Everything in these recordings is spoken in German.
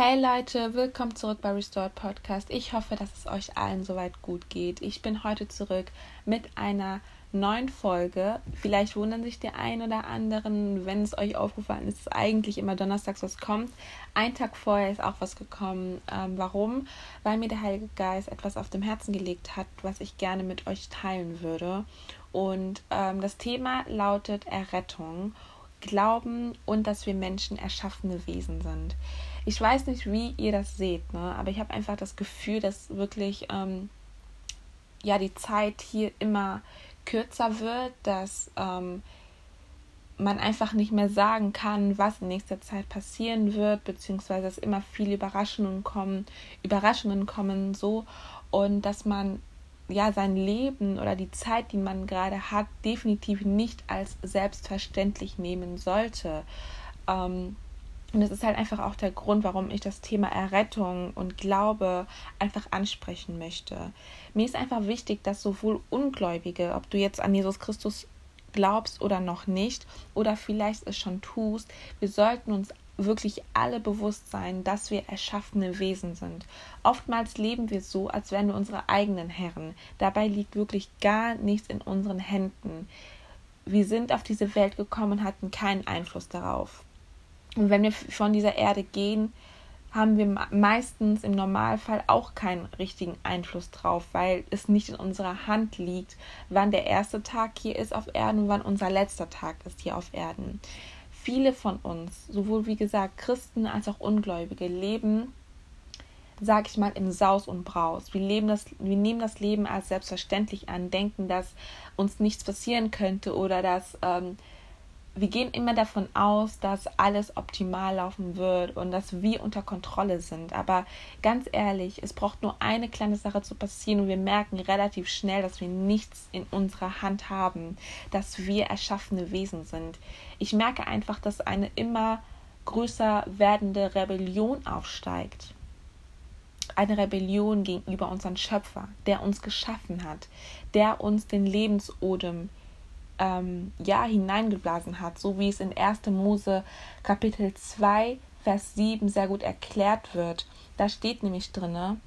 Hey Leute, willkommen zurück bei Restored Podcast. Ich hoffe, dass es euch allen soweit gut geht. Ich bin heute zurück mit einer neuen Folge. Vielleicht wundern sich die einen oder anderen, wenn es euch aufgefallen ist, dass eigentlich immer donnerstags was kommt. Ein Tag vorher ist auch was gekommen. Ähm, warum? Weil mir der Heilige Geist etwas auf dem Herzen gelegt hat, was ich gerne mit euch teilen würde. Und ähm, das Thema lautet Errettung. Glauben und dass wir Menschen erschaffene Wesen sind. Ich weiß nicht, wie ihr das seht, ne? aber ich habe einfach das Gefühl, dass wirklich ähm, ja die Zeit hier immer kürzer wird, dass ähm, man einfach nicht mehr sagen kann, was in nächster Zeit passieren wird, beziehungsweise dass immer viele Überraschungen kommen, Überraschungen kommen so und dass man ja sein Leben oder die Zeit, die man gerade hat, definitiv nicht als selbstverständlich nehmen sollte. Ähm, und das ist halt einfach auch der Grund, warum ich das Thema Errettung und Glaube einfach ansprechen möchte. Mir ist einfach wichtig, dass sowohl Ungläubige, ob du jetzt an Jesus Christus glaubst oder noch nicht, oder vielleicht es schon tust, wir sollten uns wirklich alle bewusst sein, dass wir erschaffene Wesen sind. Oftmals leben wir so, als wären wir unsere eigenen Herren. Dabei liegt wirklich gar nichts in unseren Händen. Wir sind auf diese Welt gekommen und hatten keinen Einfluss darauf. Und wenn wir von dieser Erde gehen, haben wir meistens im Normalfall auch keinen richtigen Einfluss drauf, weil es nicht in unserer Hand liegt, wann der erste Tag hier ist auf Erden und wann unser letzter Tag ist hier auf Erden. Viele von uns, sowohl wie gesagt Christen als auch Ungläubige, leben, sag ich mal, im Saus und Braus. Wir, leben das, wir nehmen das Leben als selbstverständlich an, denken, dass uns nichts passieren könnte oder dass ähm, wir gehen immer davon aus, dass alles optimal laufen wird und dass wir unter Kontrolle sind. Aber ganz ehrlich, es braucht nur eine kleine Sache zu passieren und wir merken relativ schnell, dass wir nichts in unserer Hand haben, dass wir erschaffene Wesen sind. Ich merke einfach, dass eine immer größer werdende Rebellion aufsteigt. Eine Rebellion gegenüber unserem Schöpfer, der uns geschaffen hat, der uns den Lebensodem ähm, ja, hineingeblasen hat, so wie es in 1. Mose Kapitel 2, Vers 7 sehr gut erklärt wird. Da steht nämlich drinne,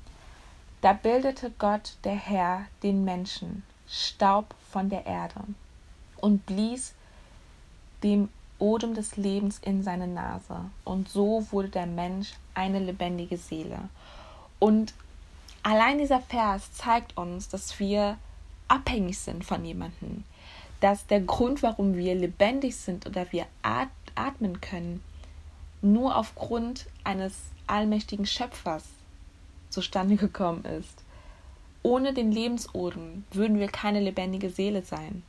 da bildete Gott, der Herr, den Menschen, Staub von der Erde und blies dem Odem des Lebens in seine Nase. Und so wurde der Mensch eine lebendige Seele. Und allein dieser Vers zeigt uns, dass wir abhängig sind von jemandem dass der Grund, warum wir lebendig sind oder wir atmen können, nur aufgrund eines allmächtigen Schöpfers zustande gekommen ist. Ohne den Lebensodem würden wir keine lebendige Seele sein.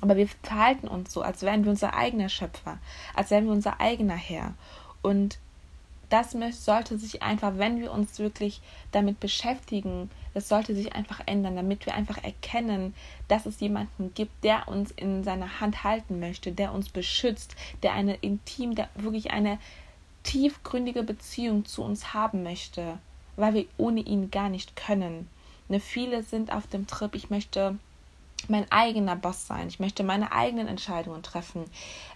Aber wir verhalten uns so, als wären wir unser eigener Schöpfer, als wären wir unser eigener Herr. Und das sollte sich einfach, wenn wir uns wirklich damit beschäftigen, das sollte sich einfach ändern, damit wir einfach erkennen, dass es jemanden gibt, der uns in seiner Hand halten möchte, der uns beschützt, der eine intim, der wirklich eine tiefgründige Beziehung zu uns haben möchte, weil wir ohne ihn gar nicht können. Ne, viele sind auf dem Trip, ich möchte mein eigener Boss sein. Ich möchte meine eigenen Entscheidungen treffen,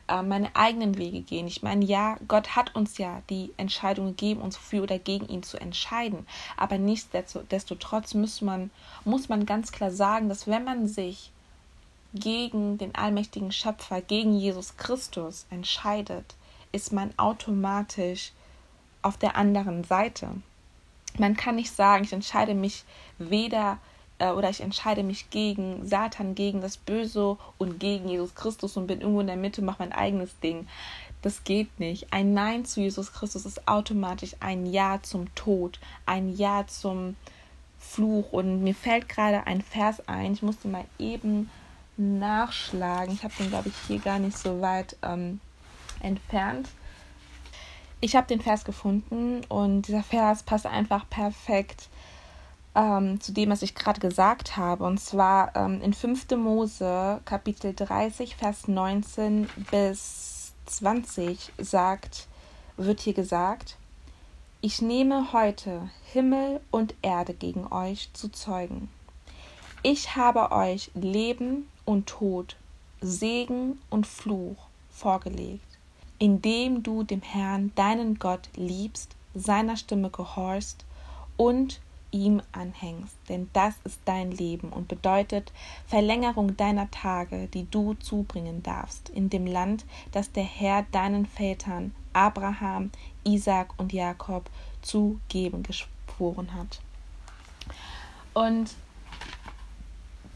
äh, meine eigenen Wege gehen. Ich meine, ja, Gott hat uns ja die Entscheidung gegeben, uns für oder gegen ihn zu entscheiden. Aber nichtsdestotrotz muss man, muss man ganz klar sagen, dass wenn man sich gegen den allmächtigen Schöpfer, gegen Jesus Christus entscheidet, ist man automatisch auf der anderen Seite. Man kann nicht sagen, ich entscheide mich weder äh, oder ich entscheide mich gegen Satan, gegen das Böse und gegen Jesus Christus und bin irgendwo in der Mitte, mache mein eigenes Ding. Das geht nicht. Ein Nein zu Jesus Christus ist automatisch ein Ja zum Tod, ein Ja zum Fluch. Und mir fällt gerade ein Vers ein. Ich musste mal eben nachschlagen. Ich habe den, glaube ich, hier gar nicht so weit ähm, entfernt. Ich habe den Vers gefunden und dieser Vers passt einfach perfekt ähm, zu dem, was ich gerade gesagt habe. Und zwar ähm, in 5. Mose, Kapitel 30, Vers 19 bis 20 sagt, wird hier gesagt, ich nehme heute Himmel und Erde gegen euch zu Zeugen. Ich habe euch Leben und Tod, Segen und Fluch vorgelegt, indem du dem Herrn, deinen Gott, liebst seiner Stimme gehorchst und ihm anhängst, denn das ist dein Leben und bedeutet Verlängerung deiner Tage, die du zubringen darfst, in dem Land, das der Herr deinen Vätern Abraham, Isaac und Jakob zu geben geschworen hat. Und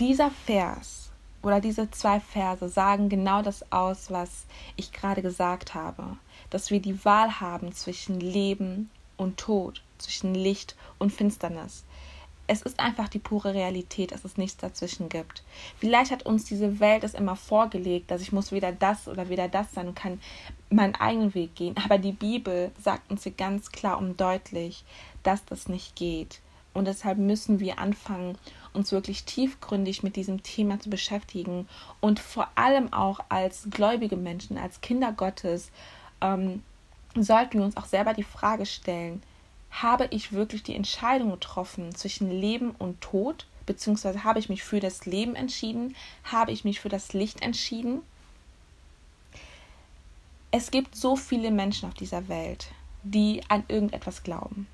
dieser Vers oder diese zwei Verse sagen genau das aus, was ich gerade gesagt habe, dass wir die Wahl haben zwischen Leben und Tod, zwischen Licht und Finsternis. Es ist einfach die pure Realität, dass es nichts dazwischen gibt. Vielleicht hat uns diese Welt es immer vorgelegt, dass ich muss weder das oder weder das sein und kann meinen eigenen Weg gehen. Aber die Bibel sagt uns hier ganz klar und deutlich, dass das nicht geht. Und deshalb müssen wir anfangen, uns wirklich tiefgründig mit diesem Thema zu beschäftigen und vor allem auch als gläubige Menschen, als Kinder Gottes, ähm, sollten wir uns auch selber die Frage stellen, habe ich wirklich die Entscheidung getroffen zwischen Leben und Tod, beziehungsweise habe ich mich für das Leben entschieden, habe ich mich für das Licht entschieden? Es gibt so viele Menschen auf dieser Welt, die an irgendetwas glauben.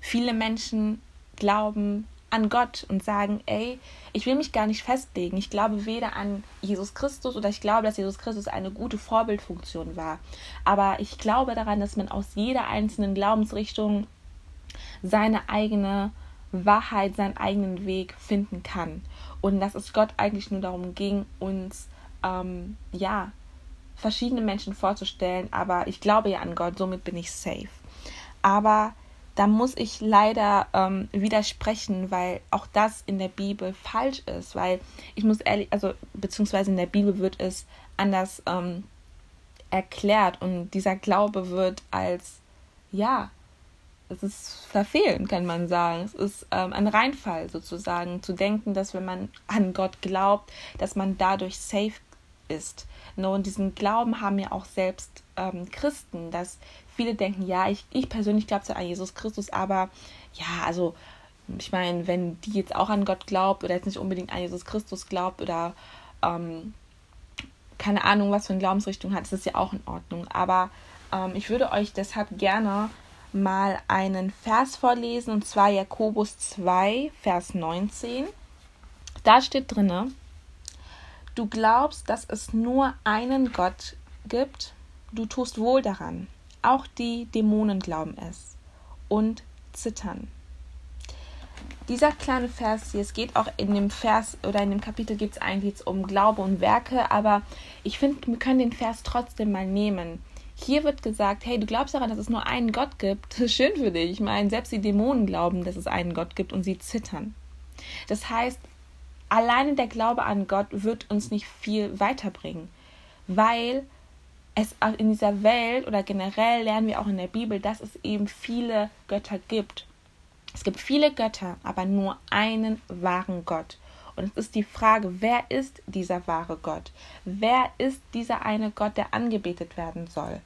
Viele Menschen glauben an Gott und sagen, ey, ich will mich gar nicht festlegen. Ich glaube weder an Jesus Christus oder ich glaube, dass Jesus Christus eine gute Vorbildfunktion war. Aber ich glaube daran, dass man aus jeder einzelnen Glaubensrichtung seine eigene Wahrheit, seinen eigenen Weg finden kann. Und dass es Gott eigentlich nur darum ging, uns, ähm, ja, verschiedene Menschen vorzustellen. Aber ich glaube ja an Gott, somit bin ich safe. Aber da muss ich leider ähm, widersprechen, weil auch das in der Bibel falsch ist, weil ich muss ehrlich, also beziehungsweise in der Bibel wird es anders ähm, erklärt und dieser Glaube wird als, ja, es ist verfehlen, kann man sagen. Es ist ähm, ein Reinfall sozusagen, zu denken, dass wenn man an Gott glaubt, dass man dadurch safe ist. Und diesen Glauben haben ja auch selbst ähm, Christen, dass viele denken, ja, ich, ich persönlich glaube zwar an Jesus Christus, aber ja, also ich meine, wenn die jetzt auch an Gott glaubt oder jetzt nicht unbedingt an Jesus Christus glaubt oder ähm, keine Ahnung, was für eine Glaubensrichtung hat, ist das ja auch in Ordnung. Aber ähm, ich würde euch deshalb gerne mal einen Vers vorlesen, und zwar Jakobus 2, Vers 19. Da steht drinne, du glaubst, dass es nur einen Gott gibt, du tust wohl daran. Auch die Dämonen glauben es und zittern. Dieser kleine Vers hier, es geht auch in dem Vers oder in dem Kapitel geht es eigentlich um Glaube und Werke, aber ich finde, wir können den Vers trotzdem mal nehmen. Hier wird gesagt, hey, du glaubst daran, dass es nur einen Gott gibt. Das ist schön für dich. Ich meine, selbst die Dämonen glauben, dass es einen Gott gibt und sie zittern. Das heißt, alleine der Glaube an Gott wird uns nicht viel weiterbringen, weil es in dieser Welt oder generell lernen wir auch in der Bibel, dass es eben viele Götter gibt. Es gibt viele Götter, aber nur einen wahren Gott. Und es ist die Frage, wer ist dieser wahre Gott? Wer ist dieser eine Gott, der angebetet werden soll?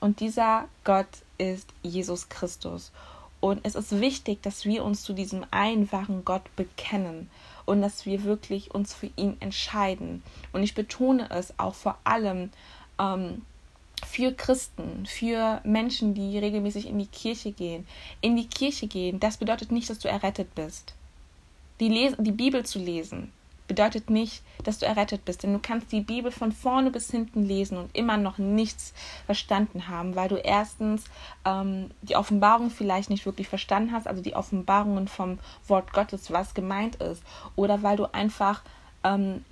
Und dieser Gott ist Jesus Christus. Und es ist wichtig, dass wir uns zu diesem einen wahren Gott bekennen und dass wir wirklich uns für ihn entscheiden. Und ich betone es auch vor allem ähm, für Christen, für Menschen, die regelmäßig in die Kirche gehen. In die Kirche gehen, das bedeutet nicht, dass du errettet bist. Die, Les die Bibel zu lesen bedeutet nicht, dass du errettet bist, denn du kannst die Bibel von vorne bis hinten lesen und immer noch nichts verstanden haben, weil du erstens ähm, die Offenbarung vielleicht nicht wirklich verstanden hast, also die Offenbarungen vom Wort Gottes, was gemeint ist, oder weil du einfach ähm,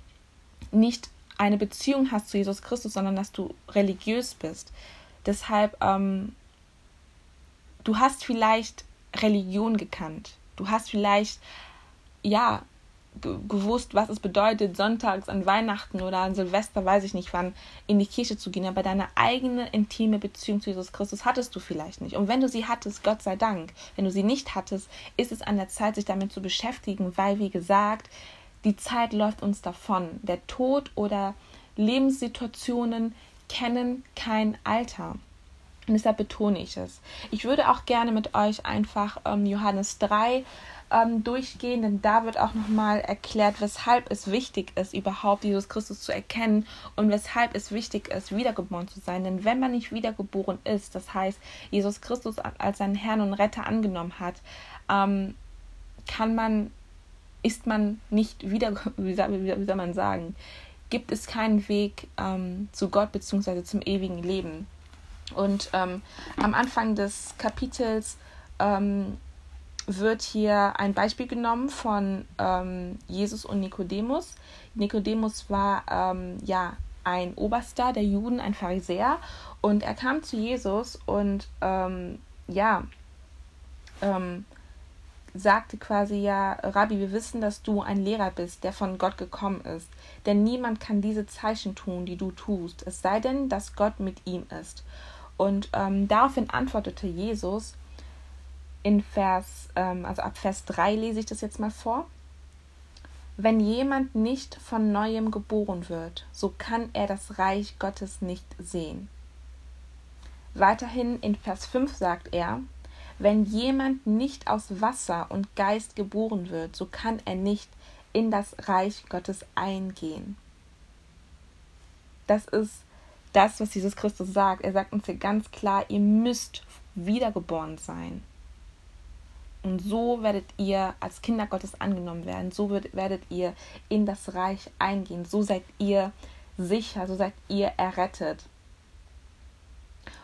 nicht eine Beziehung hast zu Jesus Christus, sondern dass du religiös bist. Deshalb, ähm, du hast vielleicht Religion gekannt. Du hast vielleicht, ja, gewusst, was es bedeutet, sonntags an Weihnachten oder an Silvester, weiß ich nicht wann, in die Kirche zu gehen. Aber deine eigene intime Beziehung zu Jesus Christus hattest du vielleicht nicht. Und wenn du sie hattest, Gott sei Dank. Wenn du sie nicht hattest, ist es an der Zeit, sich damit zu beschäftigen, weil, wie gesagt, die Zeit läuft uns davon. Der Tod oder Lebenssituationen kennen kein Alter. Und deshalb betone ich es. Ich würde auch gerne mit euch einfach ähm, Johannes 3 ähm, durchgehen, denn da wird auch nochmal erklärt, weshalb es wichtig ist, überhaupt Jesus Christus zu erkennen und weshalb es wichtig ist, wiedergeboren zu sein. Denn wenn man nicht wiedergeboren ist, das heißt, Jesus Christus als seinen Herrn und Retter angenommen hat, ähm, kann man, ist man nicht wieder, wie soll, wie soll man sagen, gibt es keinen Weg ähm, zu Gott bzw. zum ewigen Leben. Und ähm, am Anfang des Kapitels ähm, wird hier ein Beispiel genommen von ähm, Jesus und Nikodemus. Nikodemus war ähm, ja ein Oberster der Juden, ein Pharisäer, und er kam zu Jesus und ähm, ja ähm, sagte quasi ja, Rabbi, wir wissen, dass du ein Lehrer bist, der von Gott gekommen ist, denn niemand kann diese Zeichen tun, die du tust, es sei denn, dass Gott mit ihm ist. Und ähm, daraufhin antwortete Jesus, in Vers, ähm, also ab Vers 3 lese ich das jetzt mal vor. Wenn jemand nicht von neuem geboren wird, so kann er das Reich Gottes nicht sehen. Weiterhin in Vers 5 sagt er, wenn jemand nicht aus Wasser und Geist geboren wird, so kann er nicht in das Reich Gottes eingehen. Das ist das, was Jesus Christus sagt. Er sagt uns hier ganz klar, ihr müsst wiedergeboren sein. Und so werdet ihr als Kinder Gottes angenommen werden. So werdet ihr in das Reich eingehen. So seid ihr sicher. So seid ihr errettet.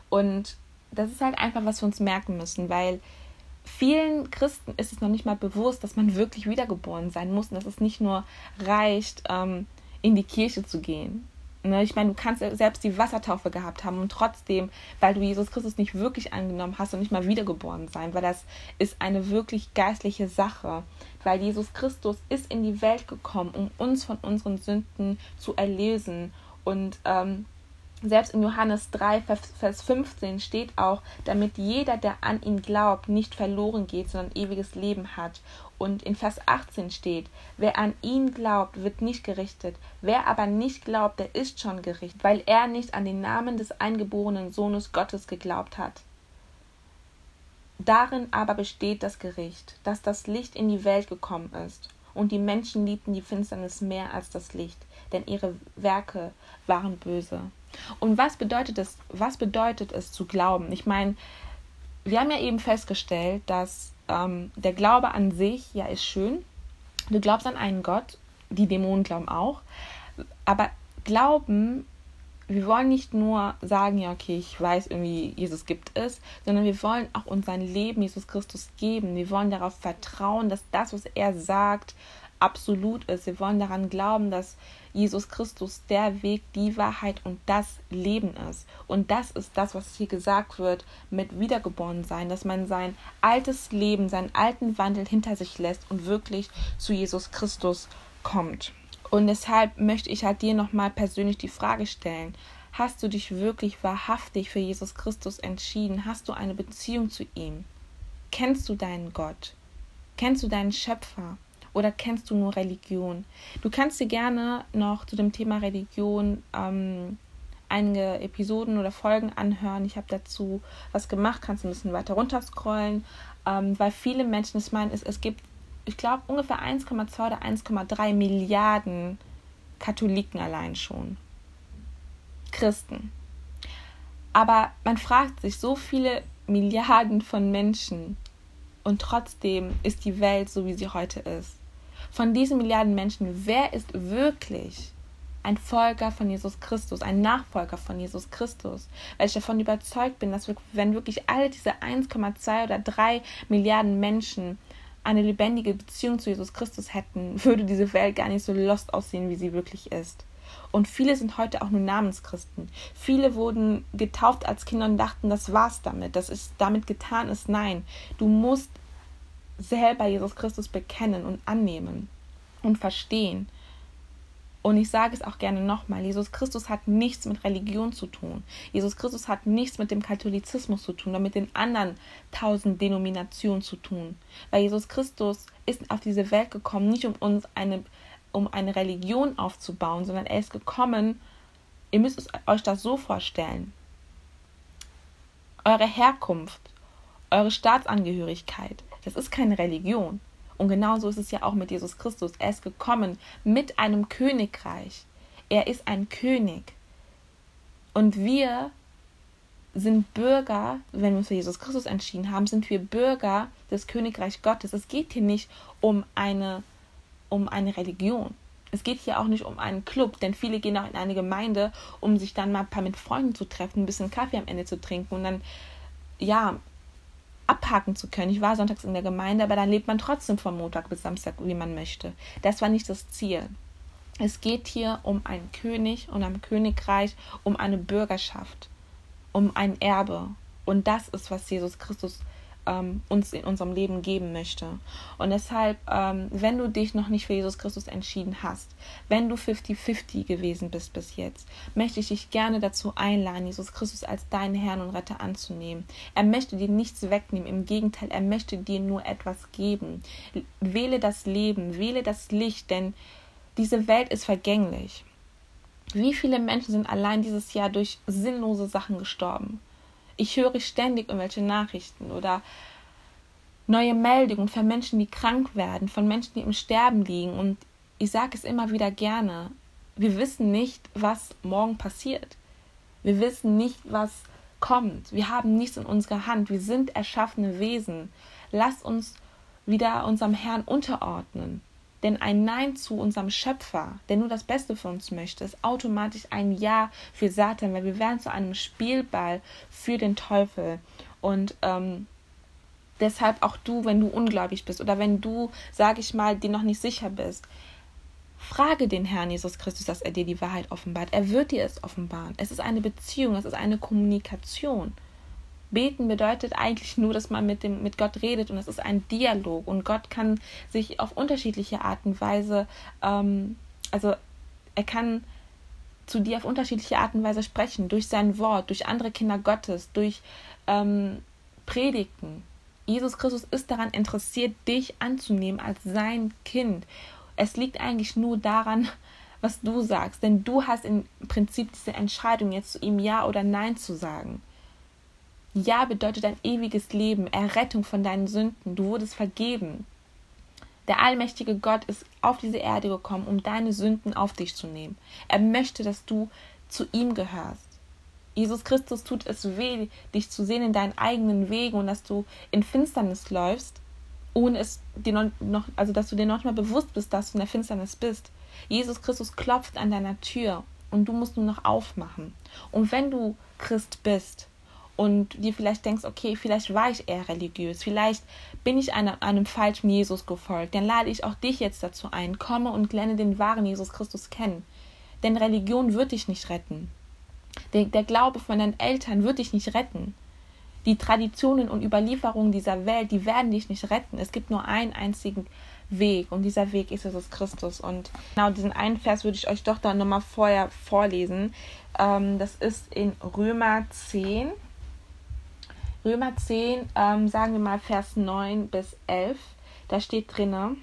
Und das ist halt einfach, was wir uns merken müssen, weil vielen Christen ist es noch nicht mal bewusst, dass man wirklich wiedergeboren sein muss und dass es nicht nur reicht, ähm, in die Kirche zu gehen. Ne? Ich meine, du kannst selbst die Wassertaufe gehabt haben und trotzdem, weil du Jesus Christus nicht wirklich angenommen hast und nicht mal wiedergeboren sein, weil das ist eine wirklich geistliche Sache. Weil Jesus Christus ist in die Welt gekommen, um uns von unseren Sünden zu erlösen. Und ähm, selbst in Johannes 3, Vers 15 steht auch, damit jeder, der an ihn glaubt, nicht verloren geht, sondern ewiges Leben hat. Und in Vers 18 steht, wer an ihn glaubt, wird nicht gerichtet. Wer aber nicht glaubt, der ist schon gerichtet, weil er nicht an den Namen des eingeborenen Sohnes Gottes geglaubt hat. Darin aber besteht das Gericht, dass das Licht in die Welt gekommen ist. Und die Menschen liebten die Finsternis mehr als das Licht, denn ihre Werke waren böse. Und was bedeutet es, was bedeutet es zu glauben? Ich meine, wir haben ja eben festgestellt, dass ähm, der Glaube an sich ja ist schön. Du glaubst an einen Gott, die Dämonen glauben auch. Aber Glauben, wir wollen nicht nur sagen, ja, okay, ich weiß irgendwie, Jesus gibt es, sondern wir wollen auch unser Leben Jesus Christus geben. Wir wollen darauf vertrauen, dass das, was er sagt, absolut ist. Wir wollen daran glauben, dass Jesus Christus der Weg, die Wahrheit und das Leben ist. Und das ist das, was hier gesagt wird mit Wiedergeboren sein, dass man sein altes Leben, seinen alten Wandel hinter sich lässt und wirklich zu Jesus Christus kommt. Und deshalb möchte ich halt dir nochmal persönlich die Frage stellen, hast du dich wirklich wahrhaftig für Jesus Christus entschieden? Hast du eine Beziehung zu ihm? Kennst du deinen Gott? Kennst du deinen Schöpfer? Oder kennst du nur Religion? Du kannst dir gerne noch zu dem Thema Religion ähm, einige Episoden oder Folgen anhören. Ich habe dazu was gemacht, kannst ein bisschen weiter runterscrollen, ähm, weil viele Menschen es meinen, es, es gibt, ich glaube, ungefähr 1,2 oder 1,3 Milliarden Katholiken allein schon. Christen. Aber man fragt sich, so viele Milliarden von Menschen und trotzdem ist die Welt so, wie sie heute ist von diesen Milliarden Menschen, wer ist wirklich ein Folger von Jesus Christus, ein Nachfolger von Jesus Christus, weil ich davon überzeugt bin, dass wir, wenn wirklich alle diese 1,2 oder 3 Milliarden Menschen eine lebendige Beziehung zu Jesus Christus hätten, würde diese Welt gar nicht so lost aussehen, wie sie wirklich ist. Und viele sind heute auch nur Namenschristen. Viele wurden getauft als Kinder und dachten, das war's damit, das ist damit getan ist. Nein, du musst selber Jesus Christus bekennen und annehmen und verstehen. Und ich sage es auch gerne nochmal, Jesus Christus hat nichts mit Religion zu tun. Jesus Christus hat nichts mit dem Katholizismus zu tun oder mit den anderen tausend Denominationen zu tun. Weil Jesus Christus ist auf diese Welt gekommen, nicht um uns eine, um eine Religion aufzubauen, sondern er ist gekommen, ihr müsst euch das so vorstellen. eure Herkunft, eure Staatsangehörigkeit. Das ist keine Religion. Und genauso ist es ja auch mit Jesus Christus. Er ist gekommen mit einem Königreich. Er ist ein König. Und wir sind Bürger, wenn wir uns für Jesus Christus entschieden haben, sind wir Bürger des Königreichs Gottes. Es geht hier nicht um eine, um eine Religion. Es geht hier auch nicht um einen Club, denn viele gehen auch in eine Gemeinde, um sich dann mal ein paar mit Freunden zu treffen, ein bisschen Kaffee am Ende zu trinken und dann, ja, abhaken zu können. Ich war sonntags in der Gemeinde, aber dann lebt man trotzdem von Montag bis Samstag, wie man möchte. Das war nicht das Ziel. Es geht hier um einen König und ein Königreich, um eine Bürgerschaft, um ein Erbe. Und das ist, was Jesus Christus ähm, uns in unserem Leben geben möchte. Und deshalb, ähm, wenn du dich noch nicht für Jesus Christus entschieden hast, wenn du 50-50 gewesen bist bis jetzt, möchte ich dich gerne dazu einladen, Jesus Christus als deinen Herrn und Retter anzunehmen. Er möchte dir nichts wegnehmen, im Gegenteil, er möchte dir nur etwas geben. Wähle das Leben, wähle das Licht, denn diese Welt ist vergänglich. Wie viele Menschen sind allein dieses Jahr durch sinnlose Sachen gestorben? Ich höre ständig irgendwelche Nachrichten oder neue Meldungen von Menschen, die krank werden, von Menschen, die im Sterben liegen. Und ich sage es immer wieder gerne, wir wissen nicht, was morgen passiert. Wir wissen nicht, was kommt. Wir haben nichts in unserer Hand. Wir sind erschaffene Wesen. Lass uns wieder unserem Herrn unterordnen. Denn ein Nein zu unserem Schöpfer, der nur das Beste für uns möchte, ist automatisch ein Ja für Satan, weil wir werden zu einem Spielball für den Teufel. Und ähm, deshalb auch du, wenn du ungläubig bist oder wenn du, sag ich mal, dir noch nicht sicher bist, frage den Herrn Jesus Christus, dass er dir die Wahrheit offenbart. Er wird dir es offenbaren. Es ist eine Beziehung, es ist eine Kommunikation. Beten bedeutet eigentlich nur, dass man mit, dem, mit Gott redet und es ist ein Dialog und Gott kann sich auf unterschiedliche Art und Weise, ähm, also er kann zu dir auf unterschiedliche Art und Weise sprechen, durch sein Wort, durch andere Kinder Gottes, durch ähm, Predigten. Jesus Christus ist daran interessiert, dich anzunehmen als sein Kind. Es liegt eigentlich nur daran, was du sagst, denn du hast im Prinzip diese Entscheidung, jetzt zu ihm Ja oder Nein zu sagen. Ja bedeutet ein ewiges Leben, Errettung von deinen Sünden. Du wurdest vergeben. Der allmächtige Gott ist auf diese Erde gekommen, um deine Sünden auf dich zu nehmen. Er möchte, dass du zu ihm gehörst. Jesus Christus tut es weh, dich zu sehen in deinen eigenen Wegen und dass du in Finsternis läufst, ohne es dir noch, also dass du dir noch mal bewusst bist, dass du in der Finsternis bist. Jesus Christus klopft an deiner Tür und du musst nur noch aufmachen. Und wenn du Christ bist, und dir vielleicht denkst, okay, vielleicht war ich eher religiös, vielleicht bin ich einem, einem falschen Jesus gefolgt, dann lade ich auch dich jetzt dazu ein, komme und lerne den wahren Jesus Christus kennen. Denn Religion wird dich nicht retten. Der, der Glaube von deinen Eltern wird dich nicht retten. Die Traditionen und Überlieferungen dieser Welt, die werden dich nicht retten. Es gibt nur einen einzigen Weg und dieser Weg ist Jesus Christus. Und genau diesen einen Vers würde ich euch doch dann nochmal vorher vorlesen. Ähm, das ist in Römer 10, Römer 10, ähm, sagen wir mal Vers 9 bis 11, da steht drinne,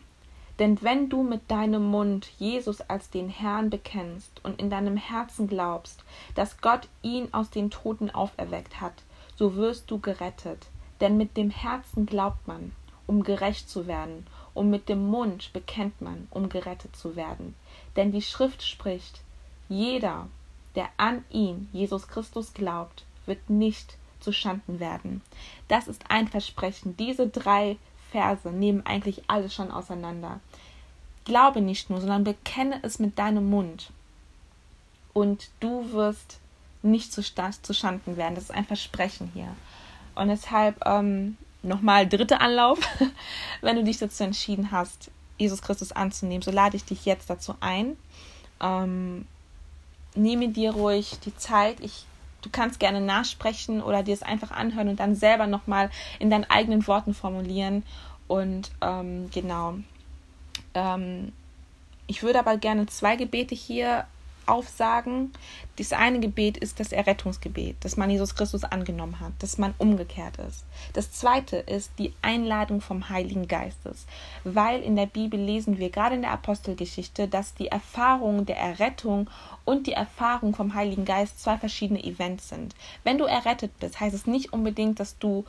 denn wenn du mit deinem Mund Jesus als den Herrn bekennst und in deinem Herzen glaubst, dass Gott ihn aus den Toten auferweckt hat, so wirst du gerettet. Denn mit dem Herzen glaubt man, um gerecht zu werden, und mit dem Mund bekennt man, um gerettet zu werden. Denn die Schrift spricht, jeder, der an ihn, Jesus Christus, glaubt, wird nicht zu Schanden werden. Das ist ein Versprechen. Diese drei Verse nehmen eigentlich alles schon auseinander. Glaube nicht nur, sondern bekenne es mit deinem Mund. Und du wirst nicht zu, Schanden werden. Das ist ein Versprechen hier. Und deshalb ähm, nochmal dritter Anlauf. Wenn du dich dazu entschieden hast, Jesus Christus anzunehmen, so lade ich dich jetzt dazu ein. Ähm, nehme dir ruhig die Zeit. Ich du kannst gerne nachsprechen oder dir es einfach anhören und dann selber nochmal in deinen eigenen Worten formulieren. Und ähm, genau. Ähm, ich würde aber gerne zwei Gebete hier aufsagen. Das eine Gebet ist das Errettungsgebet, dass man Jesus Christus angenommen hat, dass man umgekehrt ist. Das zweite ist die Einladung vom Heiligen Geistes, weil in der Bibel lesen wir gerade in der Apostelgeschichte, dass die Erfahrung der Errettung und die Erfahrung vom Heiligen Geist zwei verschiedene Events sind. Wenn du errettet bist, heißt es nicht unbedingt, dass du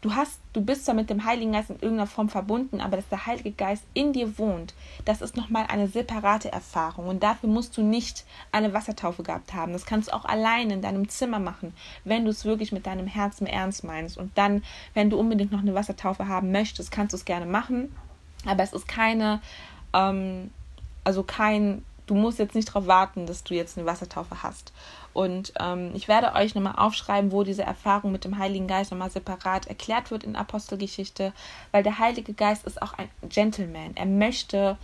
du hast, du bist zwar mit dem Heiligen Geist in irgendeiner Form verbunden, aber dass der Heilige Geist in dir wohnt, das ist nochmal eine separate Erfahrung. Und dafür musst du nicht eine Wassertaufe gehabt haben. Das kannst du auch allein in deinem Zimmer machen, wenn du es wirklich mit deinem Herzen ernst meinst. Und dann, wenn du unbedingt noch eine Wassertaufe haben möchtest, kannst du es gerne machen. Aber es ist keine, ähm, also kein, du musst jetzt nicht darauf warten, dass du jetzt eine Wassertaufe hast. Und ähm, ich werde euch nochmal aufschreiben, wo diese Erfahrung mit dem Heiligen Geist nochmal separat erklärt wird in Apostelgeschichte, weil der Heilige Geist ist auch ein Gentleman. Er möchte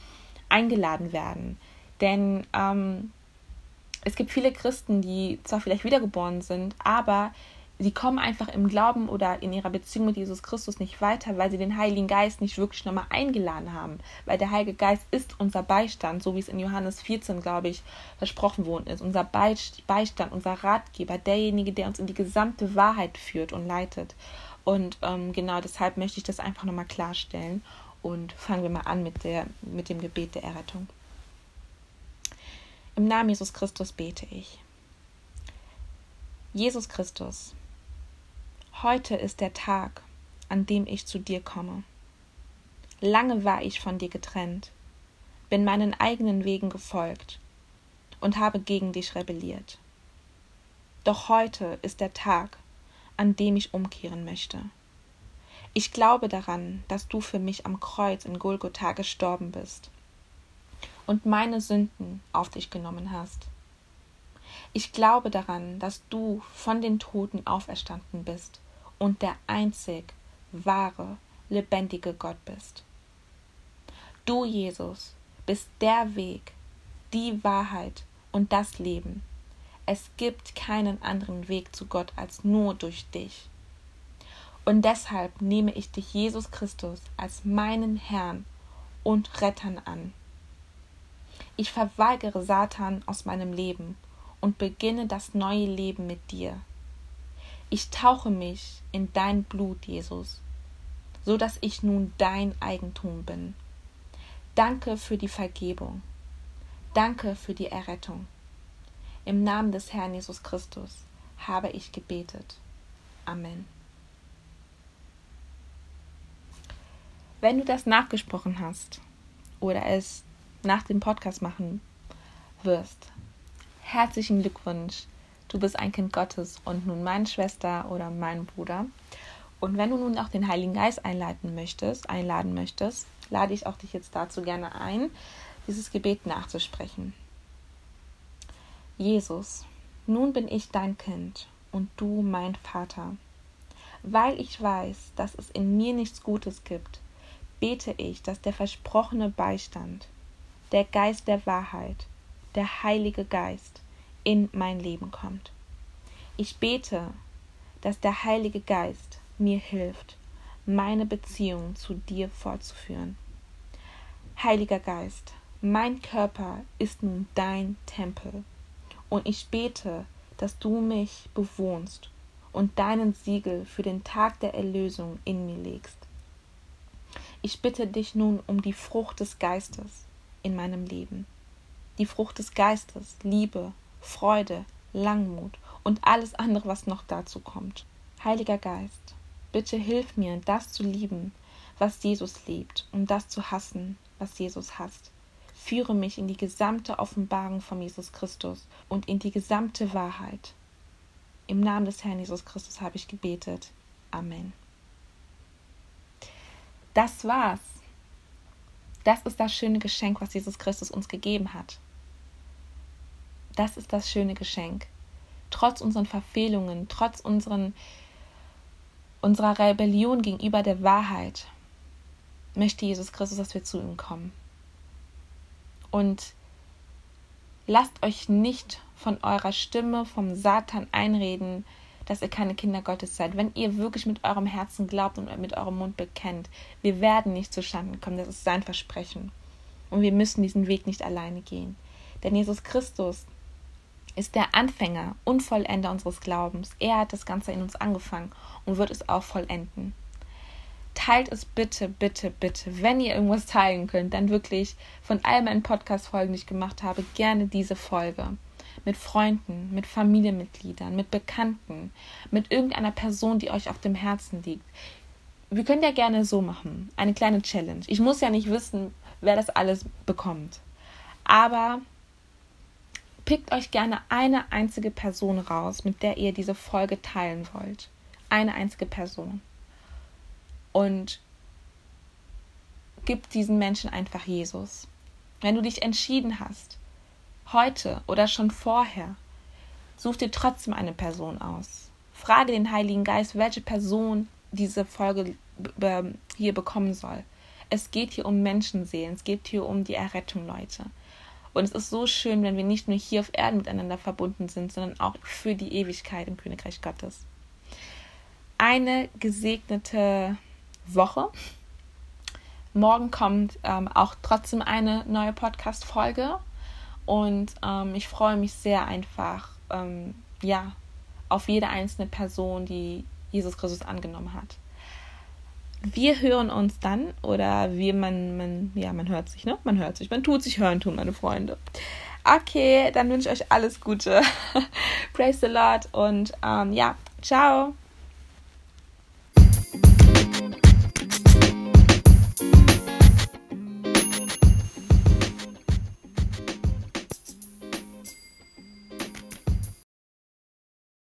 eingeladen werden. Denn ähm, es gibt viele Christen, die zwar vielleicht wiedergeboren sind, aber sie kommen einfach im Glauben oder in ihrer Beziehung mit Jesus Christus nicht weiter, weil sie den Heiligen Geist nicht wirklich nochmal eingeladen haben. Weil der Heilige Geist ist unser Beistand, so wie es in Johannes 14, glaube ich, versprochen worden ist. Unser Beistand, unser Ratgeber, derjenige, der uns in die gesamte Wahrheit führt und leitet. Und ähm, genau deshalb möchte ich das einfach nochmal klarstellen. Und fangen wir mal an mit, der, mit dem Gebet der Errettung. Im Namen Jesus Christus bete ich. Jesus Christus, Heute ist der Tag, an dem ich zu dir komme. Lange war ich von dir getrennt, bin meinen eigenen Wegen gefolgt und habe gegen dich rebelliert. Doch heute ist der Tag, an dem ich umkehren möchte. Ich glaube daran, dass du für mich am Kreuz in Golgotha gestorben bist und meine Sünden auf dich genommen hast. Ich glaube daran, dass du von den Toten auferstanden bist und der einzig wahre, lebendige Gott bist. Du, Jesus, bist der Weg, die Wahrheit und das Leben. Es gibt keinen anderen Weg zu Gott als nur durch dich. Und deshalb nehme ich dich, Jesus Christus, als meinen Herrn und Rettern an. Ich verweigere Satan aus meinem Leben und beginne das neue Leben mit dir. Ich tauche mich in dein Blut, Jesus, so dass ich nun dein Eigentum bin. Danke für die Vergebung. Danke für die Errettung. Im Namen des Herrn Jesus Christus habe ich gebetet. Amen. Wenn du das nachgesprochen hast oder es nach dem Podcast machen wirst, herzlichen Glückwunsch du bist ein Kind Gottes und nun meine Schwester oder mein Bruder. Und wenn du nun auch den Heiligen Geist einleiten möchtest, einladen möchtest, lade ich auch dich jetzt dazu gerne ein, dieses Gebet nachzusprechen. Jesus, nun bin ich dein Kind und du mein Vater. Weil ich weiß, dass es in mir nichts Gutes gibt, bete ich, dass der versprochene Beistand, der Geist der Wahrheit, der Heilige Geist, in mein Leben kommt. Ich bete, dass der Heilige Geist mir hilft, meine Beziehung zu dir fortzuführen. Heiliger Geist, mein Körper ist nun dein Tempel, und ich bete, dass du mich bewohnst und deinen Siegel für den Tag der Erlösung in mir legst. Ich bitte dich nun um die Frucht des Geistes in meinem Leben. Die Frucht des Geistes, Liebe, Freude, Langmut und alles andere, was noch dazu kommt. Heiliger Geist, bitte hilf mir, das zu lieben, was Jesus liebt, und das zu hassen, was Jesus hasst. Führe mich in die gesamte Offenbarung von Jesus Christus und in die gesamte Wahrheit. Im Namen des Herrn Jesus Christus habe ich gebetet. Amen. Das war's. Das ist das schöne Geschenk, was Jesus Christus uns gegeben hat. Das ist das schöne Geschenk. Trotz unseren Verfehlungen, trotz unseren, unserer Rebellion gegenüber der Wahrheit, möchte Jesus Christus, dass wir zu ihm kommen. Und lasst euch nicht von eurer Stimme, vom Satan einreden, dass ihr keine Kinder Gottes seid. Wenn ihr wirklich mit eurem Herzen glaubt und mit eurem Mund bekennt, wir werden nicht zustande kommen. Das ist sein Versprechen. Und wir müssen diesen Weg nicht alleine gehen. Denn Jesus Christus ist der Anfänger und Vollender unseres Glaubens. Er hat das Ganze in uns angefangen und wird es auch vollenden. Teilt es bitte, bitte, bitte. Wenn ihr irgendwas teilen könnt, dann wirklich von all meinen Podcast-Folgen, die ich gemacht habe, gerne diese Folge. Mit Freunden, mit Familienmitgliedern, mit Bekannten, mit irgendeiner Person, die euch auf dem Herzen liegt. Wir können ja gerne so machen. Eine kleine Challenge. Ich muss ja nicht wissen, wer das alles bekommt. Aber pickt euch gerne eine einzige Person raus, mit der ihr diese Folge teilen wollt. Eine einzige Person. Und gibt diesen Menschen einfach Jesus. Wenn du dich entschieden hast, heute oder schon vorher, such dir trotzdem eine Person aus. Frage den Heiligen Geist, welche Person diese Folge hier bekommen soll. Es geht hier um Menschenseelen, es geht hier um die Errettung, Leute. Und es ist so schön, wenn wir nicht nur hier auf Erden miteinander verbunden sind, sondern auch für die Ewigkeit im Königreich Gottes. Eine gesegnete Woche. Morgen kommt ähm, auch trotzdem eine neue Podcast-Folge. Und ähm, ich freue mich sehr einfach, ähm, ja, auf jede einzelne Person, die Jesus Christus angenommen hat. Wir hören uns dann, oder wir, man, man, ja, man hört sich, ne? Man hört sich, man tut sich hören tun, meine Freunde. Okay, dann wünsche ich euch alles Gute. Praise the Lord und ähm, ja, ciao.